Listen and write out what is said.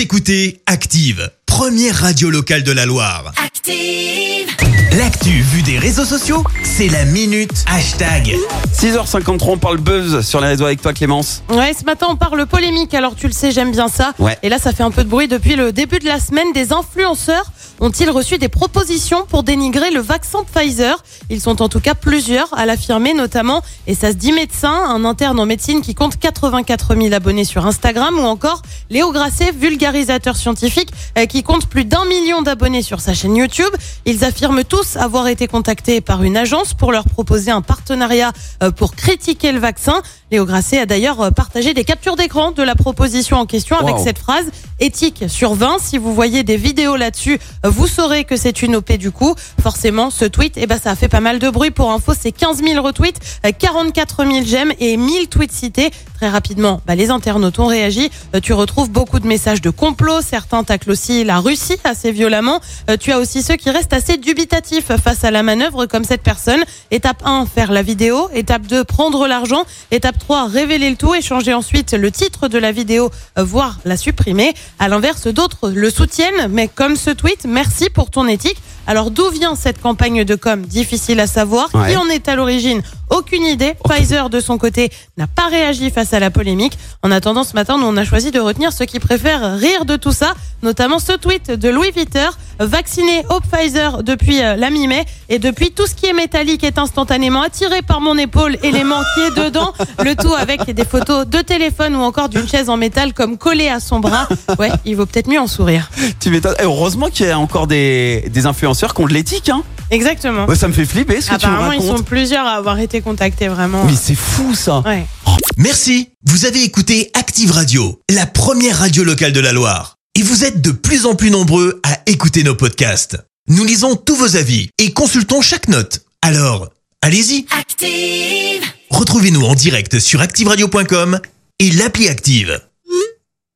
Vous écoutez Active, première radio locale de la Loire. Active. L'actu vue des réseaux sociaux, c'est la minute hashtag. 6h53, on parle buzz sur les réseaux avec toi Clémence. Ouais, ce matin on parle polémique, alors tu le sais, j'aime bien ça. Ouais. Et là, ça fait un peu de bruit depuis le début de la semaine. Des influenceurs ont-ils reçu des propositions pour dénigrer le vaccin Pfizer? Ils sont en tout cas plusieurs à l'affirmer, notamment, et ça se dit médecin, un interne en médecine qui compte 84 000 abonnés sur Instagram, ou encore Léo Grasset, vulgarisateur scientifique, qui compte plus d'un million d'abonnés sur sa chaîne YouTube. Ils affirment tous avoir été contactés par une agence pour leur proposer un partenariat euh, pour critiquer le vaccin. Léo Grasset a d'ailleurs euh, partagé des captures d'écran de la proposition en question avec cette phrase éthique sur 20. Si vous voyez des vidéos là-dessus, euh, vous saurez que c'est une OP du coup. Forcément, ce tweet, eh ben, ça a fait pas mal de bruit. Pour info, c'est 15 000 retweets, euh, 44 000 j'aime et 1000 tweets cités. Très rapidement, bah, les internautes ont réagi. Euh, Tu retrouves beaucoup de messages de complot. Certains taclent aussi la Russie assez violemment. Euh, Tu as aussi ceux qui restent assez dubitatifs face à la manœuvre, comme cette personne. Étape 1, faire la vidéo. Étape 2, prendre l'argent. Étape 3, révéler le tout et changer ensuite le titre de la vidéo, euh, voire la supprimer. À l'inverse, d'autres le soutiennent, mais comme ce tweet, merci pour ton éthique. Alors d'où vient cette campagne de com Difficile à savoir? Ouais. Qui en est à l'origine? Aucune idée. Pfizer, de son côté, n'a pas réagi face à la polémique. En attendant, ce matin, nous, on a choisi de retenir ceux qui préfèrent rire de tout ça, notamment ce tweet de Louis Viter, vacciné au Pfizer depuis euh, la mi-mai, et depuis tout ce qui est métallique est instantanément attiré par mon épaule, élément qui est dedans, le tout avec des photos de téléphone ou encore d'une chaise en métal comme collée à son bras. Ouais, il vaut peut-être mieux en sourire. Tu m'étonnes. Heureusement qu'il y a encore des, des influenceurs qui ont de l'éthique. Hein. Exactement. Ouais, ça me fait flipper ce que tu me Apparemment, ils racontes. sont plusieurs à avoir été contactés vraiment. Mais c'est fou ça. Ouais. Merci, vous avez écouté Active Radio, la première radio locale de la Loire. Et vous êtes de plus en plus nombreux à écouter nos podcasts. Nous lisons tous vos avis et consultons chaque note. Alors, allez-y, Active. retrouvez-nous en direct sur activeradio.com et l'appli Active.